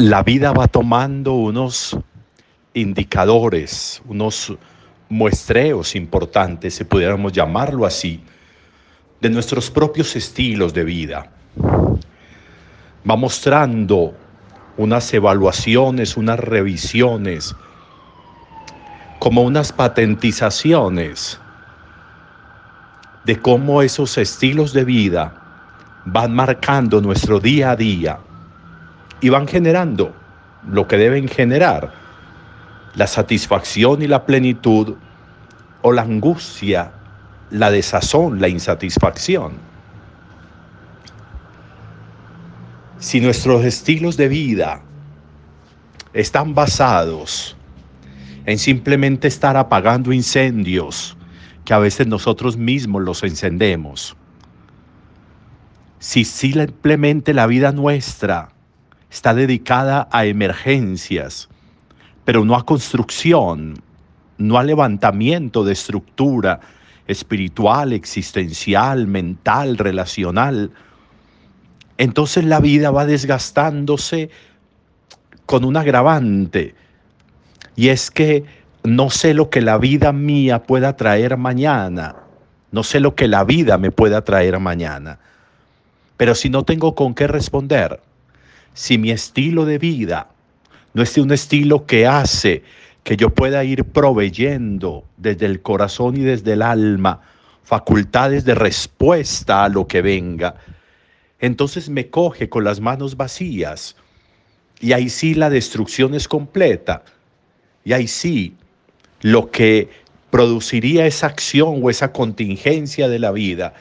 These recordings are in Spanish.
la vida va tomando unos indicadores, unos muestreos importantes, si pudiéramos llamarlo así, de nuestros propios estilos de vida. Va mostrando unas evaluaciones, unas revisiones, como unas patentizaciones de cómo esos estilos de vida van marcando nuestro día a día y van generando lo que deben generar, la satisfacción y la plenitud o la angustia, la desazón, la insatisfacción. Si nuestros estilos de vida están basados en simplemente estar apagando incendios que a veces nosotros mismos los encendemos, si simplemente la vida nuestra está dedicada a emergencias, pero no a construcción, no a levantamiento de estructura espiritual, existencial, mental, relacional. Entonces la vida va desgastándose con un agravante, y es que no sé lo que la vida mía pueda traer mañana, no sé lo que la vida me pueda traer mañana, pero si no tengo con qué responder, si mi estilo de vida no es un estilo que hace que yo pueda ir proveyendo desde el corazón y desde el alma facultades de respuesta a lo que venga, entonces me coge con las manos vacías y ahí sí la destrucción es completa y ahí sí lo que produciría esa acción o esa contingencia de la vida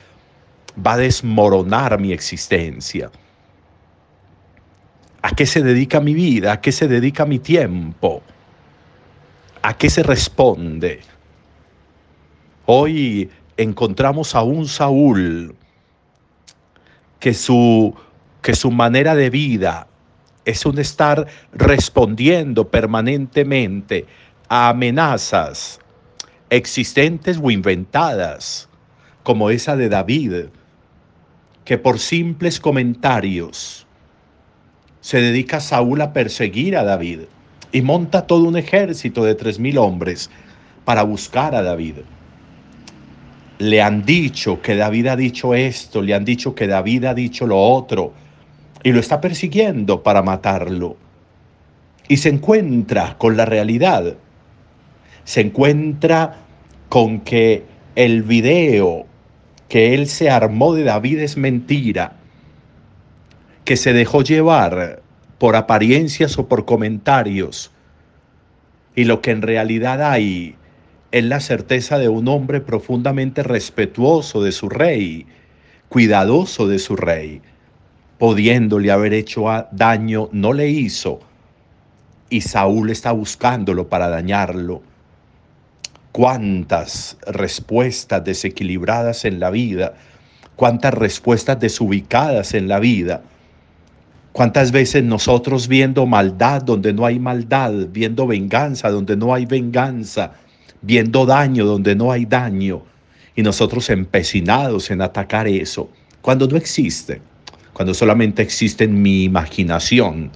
va a desmoronar mi existencia. ¿A qué se dedica mi vida? ¿A qué se dedica mi tiempo? ¿A qué se responde? Hoy encontramos a un Saúl que su, que su manera de vida es un estar respondiendo permanentemente a amenazas existentes o inventadas, como esa de David, que por simples comentarios se dedica Saúl a perseguir a David y monta todo un ejército de tres mil hombres para buscar a David. Le han dicho que David ha dicho esto, le han dicho que David ha dicho lo otro, y lo está persiguiendo para matarlo. Y se encuentra con la realidad. Se encuentra con que el video que él se armó de David es mentira que se dejó llevar por apariencias o por comentarios. Y lo que en realidad hay es la certeza de un hombre profundamente respetuoso de su rey, cuidadoso de su rey, pudiéndole haber hecho daño, no le hizo. Y Saúl está buscándolo para dañarlo. Cuántas respuestas desequilibradas en la vida, cuántas respuestas desubicadas en la vida ¿Cuántas veces nosotros viendo maldad donde no hay maldad, viendo venganza donde no hay venganza, viendo daño donde no hay daño, y nosotros empecinados en atacar eso, cuando no existe, cuando solamente existe en mi imaginación,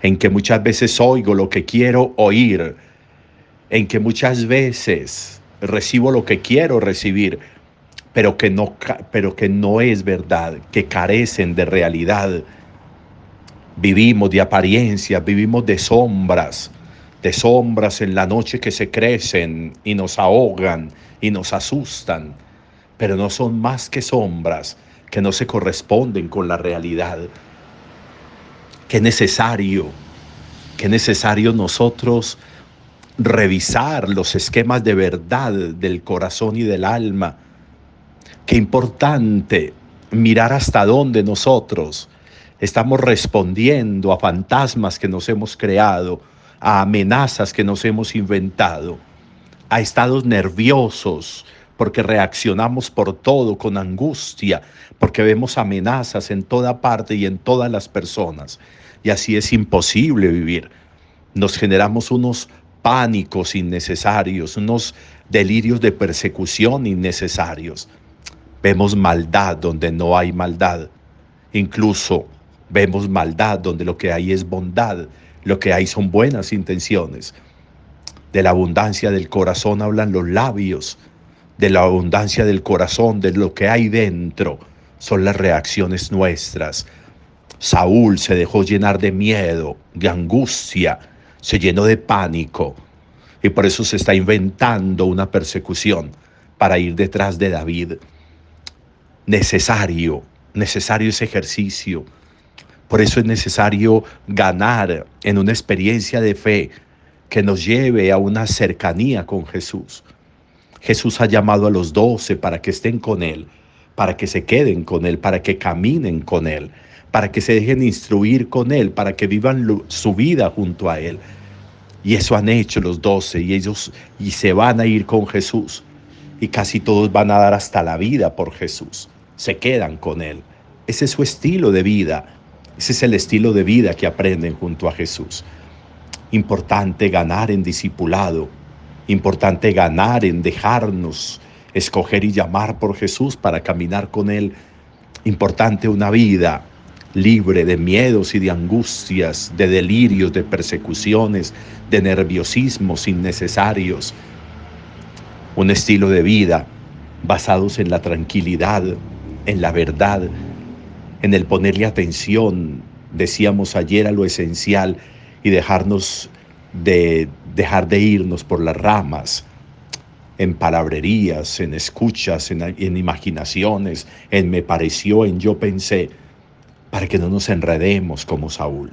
en que muchas veces oigo lo que quiero oír, en que muchas veces recibo lo que quiero recibir, pero que no, pero que no es verdad, que carecen de realidad Vivimos de apariencias, vivimos de sombras, de sombras en la noche que se crecen y nos ahogan y nos asustan, pero no son más que sombras que no se corresponden con la realidad. Qué necesario, qué necesario nosotros revisar los esquemas de verdad del corazón y del alma. Qué importante mirar hasta dónde nosotros Estamos respondiendo a fantasmas que nos hemos creado, a amenazas que nos hemos inventado, a estados nerviosos, porque reaccionamos por todo con angustia, porque vemos amenazas en toda parte y en todas las personas. Y así es imposible vivir. Nos generamos unos pánicos innecesarios, unos delirios de persecución innecesarios. Vemos maldad donde no hay maldad. Incluso Vemos maldad donde lo que hay es bondad, lo que hay son buenas intenciones. De la abundancia del corazón hablan los labios, de la abundancia del corazón, de lo que hay dentro, son las reacciones nuestras. Saúl se dejó llenar de miedo, de angustia, se llenó de pánico y por eso se está inventando una persecución para ir detrás de David. Necesario, necesario ese ejercicio. Por eso es necesario ganar en una experiencia de fe que nos lleve a una cercanía con Jesús. Jesús ha llamado a los doce para que estén con Él, para que se queden con Él, para que caminen con Él, para que se dejen instruir con Él, para que vivan su vida junto a Él. Y eso han hecho los doce y ellos y se van a ir con Jesús. Y casi todos van a dar hasta la vida por Jesús. Se quedan con Él. Ese es su estilo de vida. Ese es el estilo de vida que aprenden junto a Jesús. Importante ganar en discipulado. Importante ganar en dejarnos escoger y llamar por Jesús para caminar con Él. Importante una vida libre de miedos y de angustias, de delirios, de persecuciones, de nerviosismos innecesarios. Un estilo de vida basados en la tranquilidad, en la verdad, en el ponerle atención, decíamos ayer, a lo esencial y dejarnos de dejar de irnos por las ramas, en palabrerías, en escuchas, en, en imaginaciones, en me pareció, en yo pensé para que no nos enredemos como Saúl.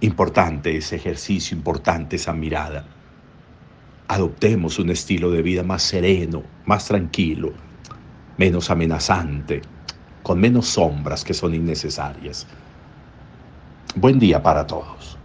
Importante ese ejercicio, importante esa mirada. Adoptemos un estilo de vida más sereno, más tranquilo, menos amenazante, con menos sombras que son innecesarias. Buen día para todos.